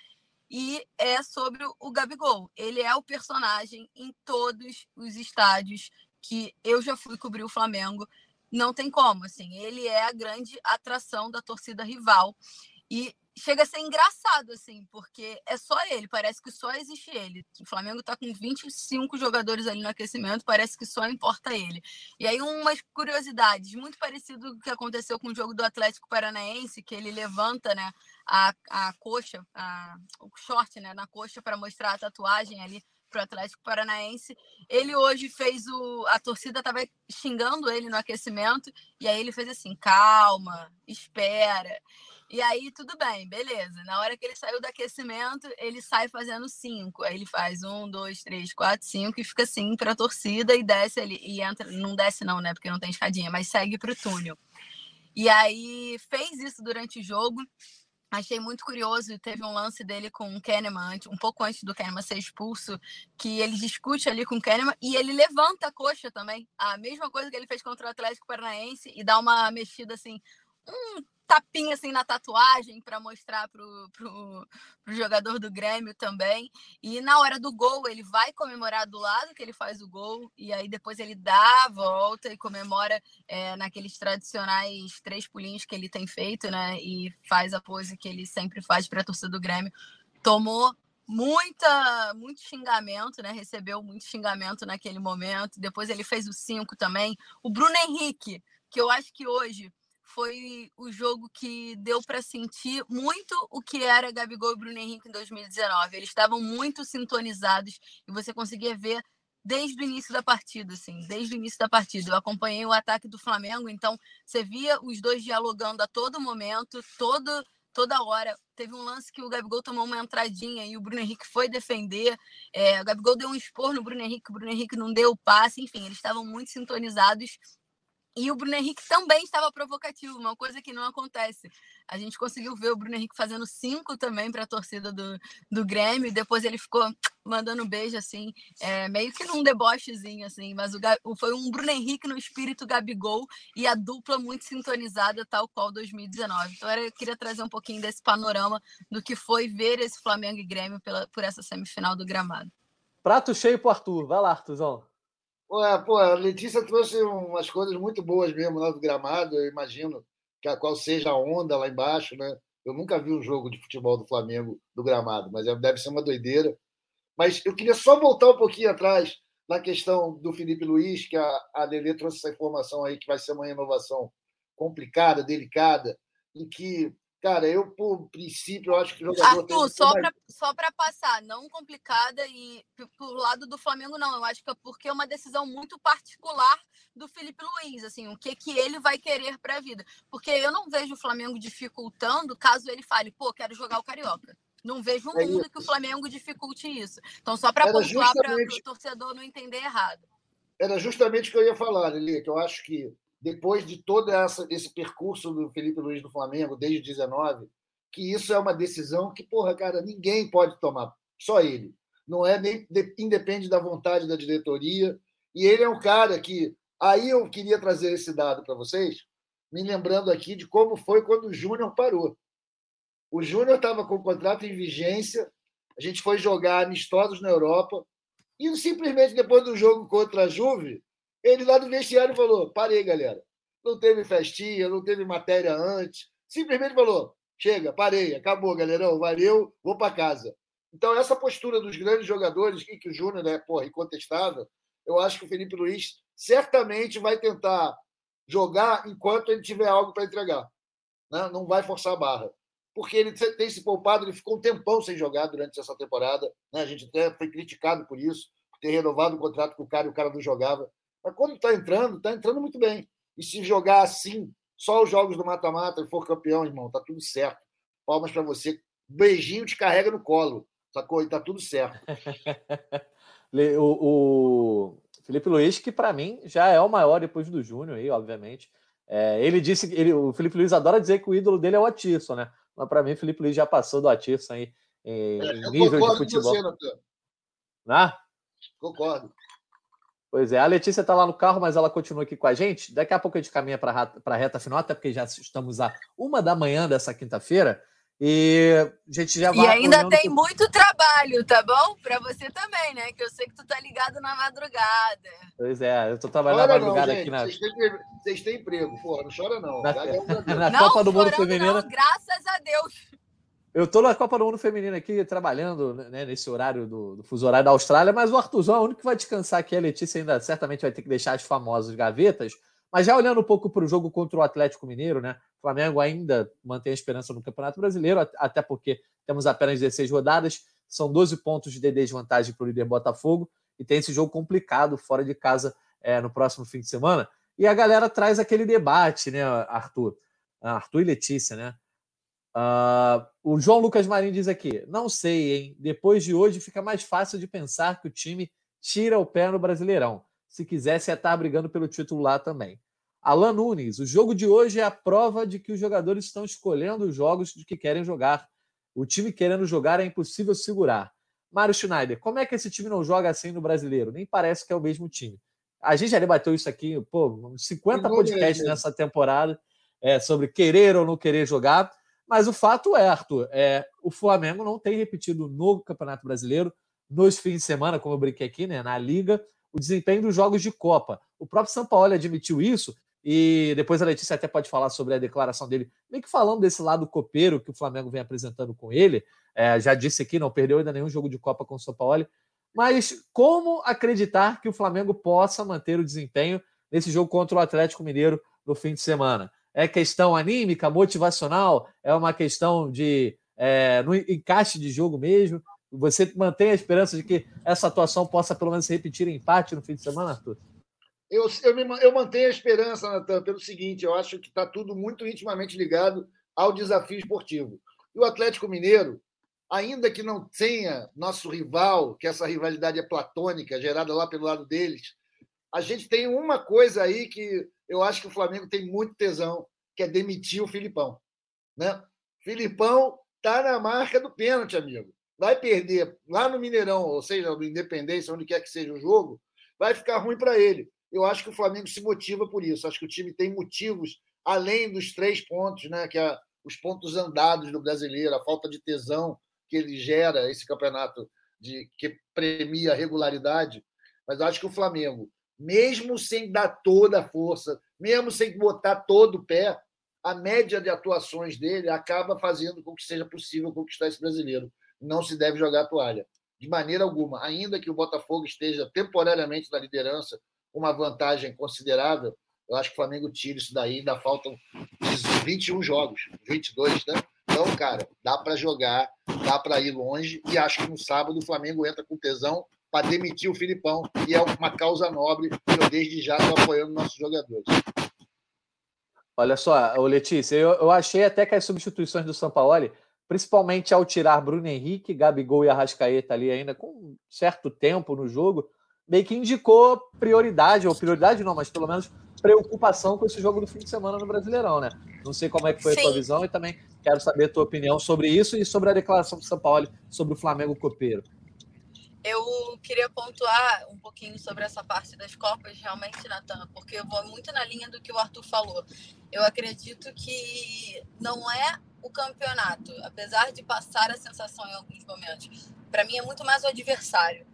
e é sobre o Gabigol. Ele é o personagem em todos os estádios que eu já fui cobrir o Flamengo. Não tem como, assim, ele é a grande atração da torcida rival. E chega a ser engraçado, assim, porque é só ele, parece que só existe ele. O Flamengo tá com 25 jogadores ali no aquecimento, parece que só importa ele. E aí, umas curiosidades, muito parecido com o que aconteceu com o jogo do Atlético Paranaense, que ele levanta, né, a, a coxa, a, o short, né, na coxa para mostrar a tatuagem ali pro Atlético Paranaense. Ele hoje fez o. A torcida estava xingando ele no aquecimento, e aí ele fez assim: calma, espera. E aí, tudo bem, beleza. Na hora que ele saiu do aquecimento, ele sai fazendo cinco. Aí ele faz um, dois, três, quatro, cinco e fica assim para a torcida e desce ali. E entra, não desce, não, né? Porque não tem escadinha, mas segue para o túnel. E aí fez isso durante o jogo. Achei muito curioso, teve um lance dele com o Kahneman, um pouco antes do Kahneman ser expulso, que ele discute ali com o Kahneman e ele levanta a coxa também. A mesma coisa que ele fez contra o Atlético Paranaense e dá uma mexida assim, um tapinha assim na tatuagem para mostrar pro, pro, pro, jogador do Grêmio também. E na hora do gol, ele vai comemorar do lado que ele faz o gol, e aí depois ele dá a volta e comemora é, naqueles tradicionais três pulinhos que ele tem feito, né? E faz a pose que ele sempre faz para a torcida do Grêmio. Tomou muita muito xingamento, né? Recebeu muito xingamento naquele momento. Depois ele fez o cinco também. O Bruno Henrique, que eu acho que hoje foi o jogo que deu para sentir muito o que era Gabigol e Bruno Henrique em 2019. Eles estavam muito sintonizados e você conseguia ver desde o início da partida, assim, desde o início da partida. Eu acompanhei o ataque do Flamengo, então você via os dois dialogando a todo momento, todo, toda hora. Teve um lance que o Gabigol tomou uma entradinha e o Bruno Henrique foi defender. É, o Gabigol deu um expor no Bruno Henrique, o Bruno Henrique não deu o passe, enfim, eles estavam muito sintonizados e o Bruno Henrique também estava provocativo, uma coisa que não acontece. A gente conseguiu ver o Bruno Henrique fazendo cinco também para a torcida do, do Grêmio, depois ele ficou mandando beijo, assim, é, meio que num debochezinho, assim, mas o, foi um Bruno Henrique no espírito Gabigol e a dupla muito sintonizada, tal qual 2019. Então, eu queria trazer um pouquinho desse panorama do que foi ver esse Flamengo e Grêmio pela, por essa semifinal do gramado. Prato cheio pro Arthur. Vai lá, Arthurzão. Pô, pô, a Letícia trouxe umas coisas muito boas mesmo lá do gramado. Eu imagino que a qual seja a onda lá embaixo, né? Eu nunca vi um jogo de futebol do Flamengo do gramado, mas é, deve ser uma doideira. Mas eu queria só voltar um pouquinho atrás na questão do Felipe Luiz, que a, a Lelê trouxe essa informação aí que vai ser uma renovação complicada, delicada, em que Cara, eu, por princípio, eu acho que o jogador. Arthur, só para só passar, não complicada e pro lado do Flamengo, não. Eu acho que é porque é uma decisão muito particular do Felipe Luiz, assim, o que, que ele vai querer para a vida. Porque eu não vejo o Flamengo dificultando caso ele fale, pô, quero jogar o Carioca. Não vejo um é mundo isso. que o Flamengo dificulte isso. Então, só para pontuar para o torcedor não entender errado. Era justamente o que eu ia falar, Lili, que eu acho que depois de todo essa, esse percurso do Felipe Luiz do Flamengo, desde 19, que isso é uma decisão que, porra, cara, ninguém pode tomar, só ele. Não é nem independe da vontade da diretoria. E ele é um cara que. Aí eu queria trazer esse dado para vocês, me lembrando aqui de como foi quando o Júnior parou. O Júnior estava com o contrato em vigência, a gente foi jogar amistosos na Europa, e simplesmente depois do jogo contra a Juve, ele lá do vestiário falou: parei, galera. Não teve festinha, não teve matéria antes. Simplesmente falou: chega, parei, acabou, galerão, valeu, vou para casa. Então, essa postura dos grandes jogadores, e que o Júnior é porra, incontestável, eu acho que o Felipe Luiz certamente vai tentar jogar enquanto ele tiver algo para entregar. Né? Não vai forçar a barra. Porque ele tem se poupado, ele ficou um tempão sem jogar durante essa temporada. Né? A gente até foi criticado por isso, por ter renovado o contrato com o cara e o cara não jogava. Mas quando está entrando, está entrando muito bem. E se jogar assim, só os jogos do mata-mata e for campeão, irmão, tá tudo certo. Palmas para você. Beijinho te carrega no colo. Sacou? E tá tudo certo. [LAUGHS] o, o, Felipe Luiz, que para mim já é o maior depois do Júnior aí, obviamente. É, ele disse que ele, o Felipe Luiz adora dizer que o ídolo dele é o Atirson, né? Mas para mim, o Felipe Luiz já passou do Atirson aí em, é, nível de futebol. Você, né? Concordo. Pois é, a Letícia está lá no carro, mas ela continua aqui com a gente. Daqui a pouco a gente caminha para a reta final, até porque já estamos a uma da manhã dessa quinta-feira. E a gente já vai. E ainda tem muito trabalho, tá bom? Para você também, né? Que eu sei que tu tá ligado na madrugada. Pois é, eu tô trabalhando na madrugada não, aqui na. Vocês têm, vocês têm emprego, porra, não chora não. Na, é [LAUGHS] na Copa do Mundo Feminino. graças a Deus. Eu tô na Copa do Mundo Feminino aqui, trabalhando né, nesse horário do, do, fuso horário da Austrália, mas o Arthurzão é o único que vai descansar aqui. A Letícia ainda certamente vai ter que deixar as famosas gavetas. Mas já olhando um pouco para o jogo contra o Atlético Mineiro, né? O Flamengo ainda mantém a esperança no Campeonato Brasileiro, até porque temos apenas 16 rodadas, são 12 pontos de desvantagem para o líder Botafogo, e tem esse jogo complicado fora de casa é, no próximo fim de semana. E a galera traz aquele debate, né, Arthur? Arthur e Letícia, né? Uh, o João Lucas Marinho diz aqui: não sei, hein? Depois de hoje fica mais fácil de pensar que o time tira o pé no Brasileirão. Se quisesse, ia estar brigando pelo título lá também. Alan Nunes: o jogo de hoje é a prova de que os jogadores estão escolhendo os jogos de que querem jogar. O time querendo jogar é impossível segurar. Mário Schneider: como é que esse time não joga assim no brasileiro? Nem parece que é o mesmo time. A gente já debateu isso aqui, pô, 50 podcasts nessa temporada é, sobre querer ou não querer jogar. Mas o fato é, Arthur, é, o Flamengo não tem repetido no Campeonato Brasileiro, nos fins de semana, como eu brinquei aqui, né, na Liga, o desempenho dos jogos de Copa. O próprio São Paulo admitiu isso, e depois a Letícia até pode falar sobre a declaração dele, meio que falando desse lado copeiro que o Flamengo vem apresentando com ele. É, já disse aqui, não perdeu ainda nenhum jogo de Copa com o São Paulo. Mas como acreditar que o Flamengo possa manter o desempenho nesse jogo contra o Atlético Mineiro no fim de semana? É questão anímica, motivacional, é uma questão de é, no encaixe de jogo mesmo. Você mantém a esperança de que essa atuação possa pelo menos se repetir em empate no fim de semana, Arthur? Eu, eu, me, eu mantenho a esperança, Natan, pelo seguinte: eu acho que está tudo muito intimamente ligado ao desafio esportivo. E o Atlético Mineiro, ainda que não tenha nosso rival, que essa rivalidade é platônica, gerada lá pelo lado deles, a gente tem uma coisa aí que eu acho que o Flamengo tem muito tesão, que é demitir o Filipão. Né? Filipão está na marca do pênalti, amigo. Vai perder lá no Mineirão, ou seja, no Independência, onde quer que seja o jogo, vai ficar ruim para ele. Eu acho que o Flamengo se motiva por isso. Acho que o time tem motivos além dos três pontos, né? Que é os pontos andados do brasileiro, a falta de tesão que ele gera esse campeonato de que premia a regularidade. Mas acho que o Flamengo mesmo sem dar toda a força, mesmo sem botar todo o pé, a média de atuações dele acaba fazendo com que seja possível conquistar esse brasileiro. Não se deve jogar a toalha, de maneira alguma. Ainda que o Botafogo esteja temporariamente na liderança, uma vantagem considerável, eu acho que o Flamengo tira isso daí, ainda faltam 21 jogos, 22, né? Então, cara, dá para jogar, dá para ir longe, e acho que no sábado o Flamengo entra com tesão para demitir o Filipão, e é uma causa nobre, e eu desde já estou apoiando nossos jogadores. Olha só, Letícia, eu, eu achei até que as substituições do Sampaoli, principalmente ao tirar Bruno Henrique, Gabigol e Arrascaeta ali ainda com certo tempo no jogo, meio que indicou prioridade, ou prioridade não, mas pelo menos preocupação com esse jogo do fim de semana no Brasileirão, né? Não sei como é que foi Sim. a tua visão e também quero saber a tua opinião sobre isso e sobre a declaração do São Paulo sobre o Flamengo copeiro. Eu queria pontuar um pouquinho sobre essa parte das Copas, realmente, Natan, porque eu vou muito na linha do que o Arthur falou. Eu acredito que não é o campeonato, apesar de passar a sensação em alguns momentos. Para mim é muito mais o adversário.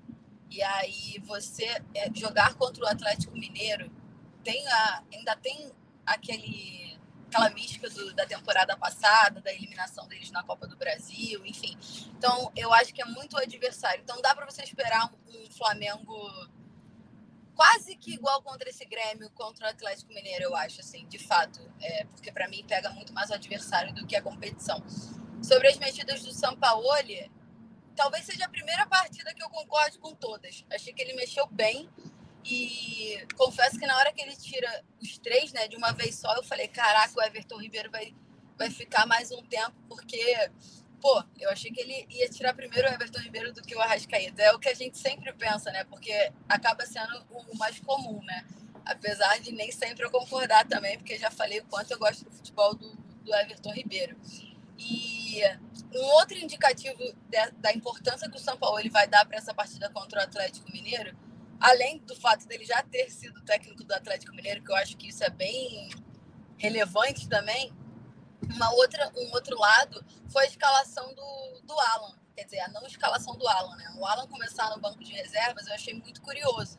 E aí você é, jogar contra o Atlético Mineiro tem a, ainda tem aquele aquela mística do, da temporada passada, da eliminação deles na Copa do Brasil, enfim. Então, eu acho que é muito adversário. Então, dá para você esperar um, um, Flamengo quase que igual contra esse Grêmio, contra o Atlético Mineiro, eu acho, assim, de fato. É, porque, para mim, pega muito mais adversário do que a competição. Sobre as mexidas do Sampaoli, talvez seja a primeira partida que eu concorde com todas. Achei que ele mexeu bem e confesso que na hora que ele tira os três, né, de uma vez só, eu falei: caraca, o Everton Ribeiro vai, vai ficar mais um tempo, porque, pô, eu achei que ele ia tirar primeiro o Everton Ribeiro do que o Arrascaeta. É o que a gente sempre pensa, né, porque acaba sendo o mais comum, né. Apesar de nem sempre eu concordar também, porque já falei o quanto eu gosto do futebol do, do Everton Ribeiro. E um outro indicativo de, da importância que o São Paulo ele vai dar para essa partida contra o Atlético Mineiro além do fato dele já ter sido técnico do Atlético Mineiro, que eu acho que isso é bem relevante também, uma outra, um outro lado foi a escalação do, do Alan, quer dizer, a não escalação do Alan, né? O Alan começar no banco de reservas eu achei muito curioso.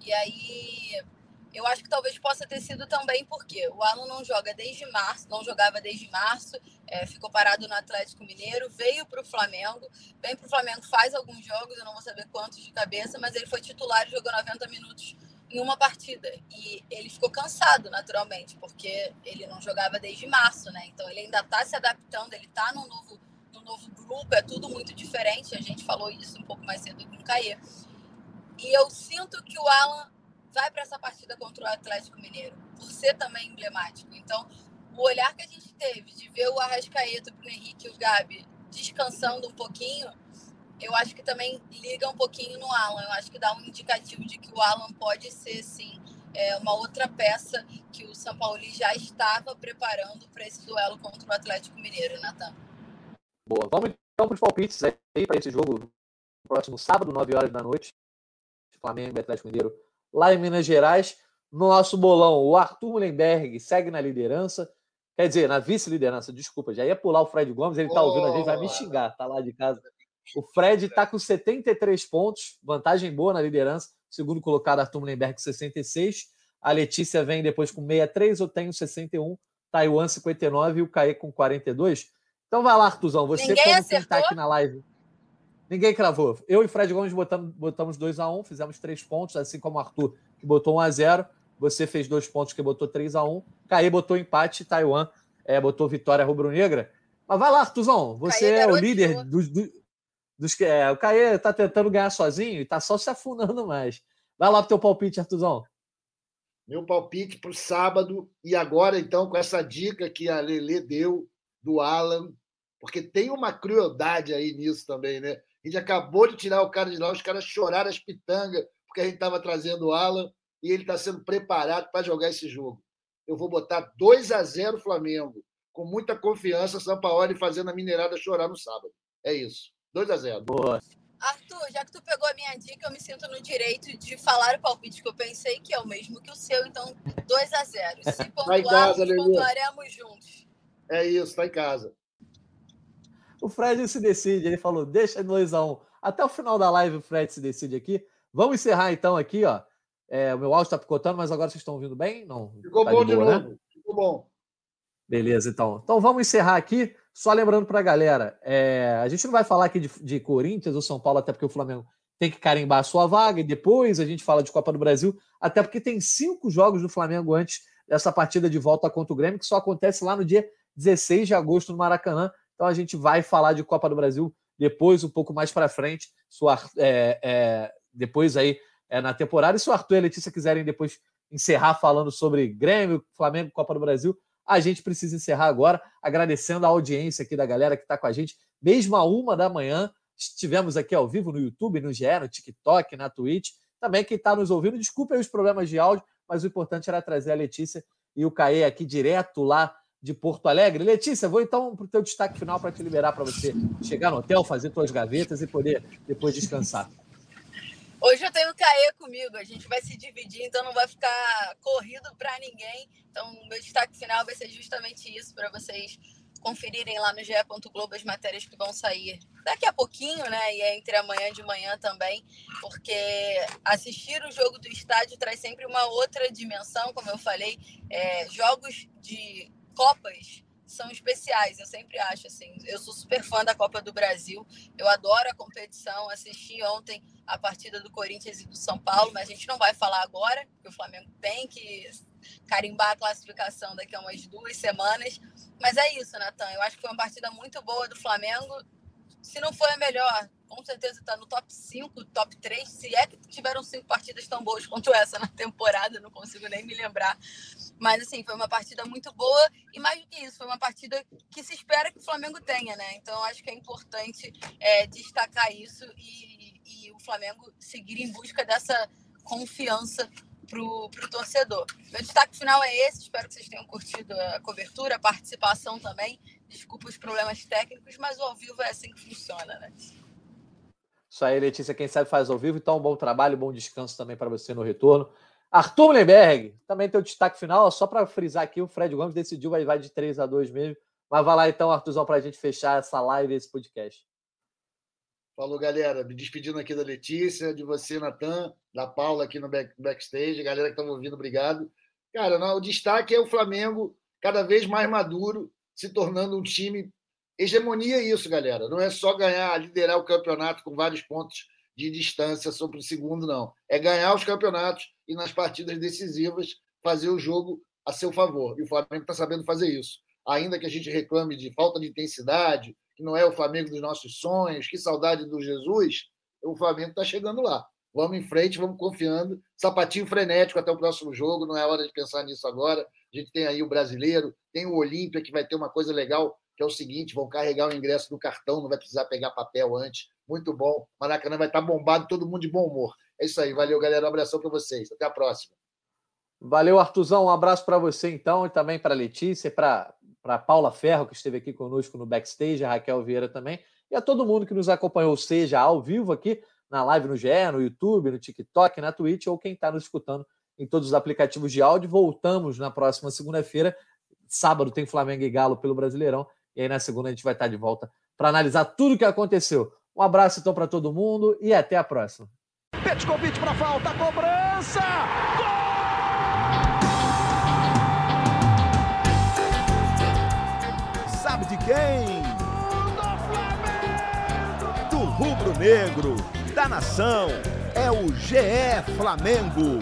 E aí Eu acho que talvez possa ter sido também porque o Alan não joga desde março, não jogava desde março, é, ficou parado no Atlético Mineiro, veio para o Flamengo, vem para o Flamengo, faz alguns jogos, eu não vou saber quantos de cabeça, mas ele foi titular e jogou 90 minutos em uma partida. E ele ficou cansado, naturalmente, porque ele não jogava desde março, né? Então ele ainda está se adaptando, ele está num novo, num novo grupo, é tudo muito diferente. A gente falou isso um pouco mais cedo com o Caê. E eu sinto que o Alan vai para essa partida contra o Atlético Mineiro, por ser também emblemático. Então, o olhar que a gente teve de ver o Arrascaeta, o Henrique e o Gabi descansando um pouquinho, eu acho que também liga um pouquinho no Alan. Eu acho que dá um indicativo de que o Alan pode ser, sim, é, uma outra peça que o São Paulo já estava preparando para esse duelo contra o Atlético Mineiro, Natan. Boa. Vamos então para os palpites aí para esse jogo próximo sábado, 9 horas da noite. Flamengo e Atlético Mineiro lá em Minas Gerais. No nosso bolão, o Arthur Mullenberg segue na liderança. Quer dizer, na vice-liderança, desculpa, já ia pular o Fred Gomes, ele está ouvindo a gente, vai me xingar, tá lá de casa. O Fred está com 73 pontos, vantagem boa na liderança. Segundo colocado, Arthur Mullenberg, 66. A Letícia vem depois com 63, eu tenho 61. Taiwan, 59 e o Caê com 42. Então vai lá, Artuzão, você Ninguém como quem está aqui na live. Ninguém cravou. Eu e Fred Gomes botamos, botamos 2 a 1 um, fizemos três pontos, assim como o Arthur, que botou 1 um a 0 Você fez dois pontos, que botou 3 a 1 um. Caê botou empate, Taiwan é, botou vitória rubro-negra. Mas vai lá, Artuzão, você é, é o líder dos, dos, dos que. É, o Caê tá tentando ganhar sozinho e tá só se afundando mais. Vai lá pro teu palpite, Artuzão. Meu palpite para o sábado, e agora, então, com essa dica que a Lele deu do Alan, porque tem uma crueldade aí nisso também, né? A gente acabou de tirar o cara de lá, os caras choraram as pitangas, porque a gente estava trazendo o Alan e ele está sendo preparado para jogar esse jogo. Eu vou botar 2 a 0 Flamengo, com muita confiança, São Paulo fazendo a minerada chorar no sábado. É isso. 2 a 0 Boa. Arthur, já que tu pegou a minha dica, eu me sinto no direito de falar o palpite que eu pensei, que é o mesmo que o seu, então 2 a 0 Se [LAUGHS] pontuarmos, tá pontuaremos juntos. É isso, está em casa. O Fred se decide, ele falou: deixa 2x1. Um. Até o final da live o Fred se decide aqui. Vamos encerrar então aqui, ó. É, o meu áudio está picotando, mas agora vocês estão ouvindo bem? Não. Ficou tá bom de, boa, de novo. Né? Ficou bom. Beleza, então. Então vamos encerrar aqui. Só lembrando para a galera, é, a gente não vai falar aqui de, de, Corinthians ou São Paulo, até porque o Flamengo tem que carimbar a sua vaga, e depois a gente fala de Copa do Brasil, até porque tem cinco jogos do Flamengo antes dessa partida de volta contra o Grêmio, que só acontece lá no dia 16 de agosto no Maracanã. Então a gente vai falar de Copa do Brasil depois, um pouco mais para frente, é, é, depois aí é, na temporada. E se o Arthur e a Letícia quiserem depois encerrar falando sobre Grêmio, Flamengo, Copa do Brasil, a gente precisa encerrar agora, agradecendo a audiência aqui da galera que está com a gente, mesmo a uma da manhã. Estivemos aqui ao vivo no YouTube, no GE, no TikTok, na Twitch. Também quem está nos ouvindo, desculpe os problemas de áudio, mas o importante era trazer a Letícia e o Caê aqui direto lá de Porto Alegre. Letícia, vou então para o teu destaque final para te liberar para você chegar no hotel, fazer tuas gavetas e poder depois descansar. Hoje eu tenho o Caê comigo, a gente vai se dividir, então não vai ficar corrido para ninguém. Então, meu destaque final vai ser justamente isso, para vocês conferirem lá no GE. Globo as matérias que vão sair daqui a pouquinho, né? E é entre amanhã de manhã também, porque assistir o jogo do estádio traz sempre uma outra dimensão, como eu falei, é, jogos de Copas são especiais, eu sempre acho assim. Eu sou super fã da Copa do Brasil, eu adoro a competição. Assisti ontem a partida do Corinthians e do São Paulo, mas a gente não vai falar agora, porque o Flamengo tem que carimbar a classificação daqui a umas duas semanas. Mas é isso, Natan. Eu acho que foi uma partida muito boa do Flamengo. Se não foi a melhor, com certeza está no top 5, top 3. Se é que tiveram cinco partidas tão boas quanto essa na temporada, não consigo nem me lembrar. Mas, assim, foi uma partida muito boa e, mais do que isso, foi uma partida que se espera que o Flamengo tenha, né? Então, acho que é importante é, destacar isso e, e o Flamengo seguir em busca dessa confiança para o torcedor. Meu destaque final é esse. Espero que vocês tenham curtido a cobertura, a participação também. Desculpa os problemas técnicos, mas o ao vivo é assim que funciona, né? Isso aí, Letícia, quem sabe faz ao vivo. Então, um bom trabalho, bom descanso também para você no retorno. Arthur Mullenberg, também tem o destaque final, só para frisar aqui, o Fred Gomes decidiu, vai, vai de 3 a 2 mesmo. Mas vai lá então, Arthurzão, para a gente fechar essa live, esse podcast. Falou, galera. Me despedindo aqui da Letícia, de você, Natan, da Paula aqui no back, backstage, galera que estava ouvindo, obrigado. Cara, não, o destaque é o Flamengo cada vez mais maduro, se tornando um time. Hegemonia é isso, galera. Não é só ganhar, liderar o campeonato com vários pontos de distância sobre o segundo, não. É ganhar os campeonatos e nas partidas decisivas fazer o jogo a seu favor. E o Flamengo está sabendo fazer isso. Ainda que a gente reclame de falta de intensidade, que não é o Flamengo dos nossos sonhos, que saudade do Jesus, o Flamengo está chegando lá. Vamos em frente, vamos confiando. Sapatinho frenético até o próximo jogo, não é hora de pensar nisso agora. A gente tem aí o brasileiro, tem o Olímpia, que vai ter uma coisa legal, que é o seguinte: vão carregar o ingresso no cartão, não vai precisar pegar papel antes. Muito bom. Maracanã vai estar bombado, todo mundo de bom humor. É isso aí, valeu, galera. Um abração para vocês. Até a próxima. Valeu, Artuzão. Um abraço para você, então, e também para a Letícia, para a Paula Ferro, que esteve aqui conosco no backstage, a Raquel Vieira também, e a todo mundo que nos acompanhou, seja ao vivo aqui na live no GE, no YouTube, no TikTok, na Twitch, ou quem está nos escutando em todos os aplicativos de áudio. Voltamos na próxima segunda-feira. Sábado tem Flamengo e Galo pelo Brasileirão. E aí na segunda a gente vai estar de volta para analisar tudo o que aconteceu. Um abraço então para todo mundo e até a próxima. Petkovic para falta, cobrança! Gol! Sabe de quem? Do rubro-negro da nação é o GE Flamengo.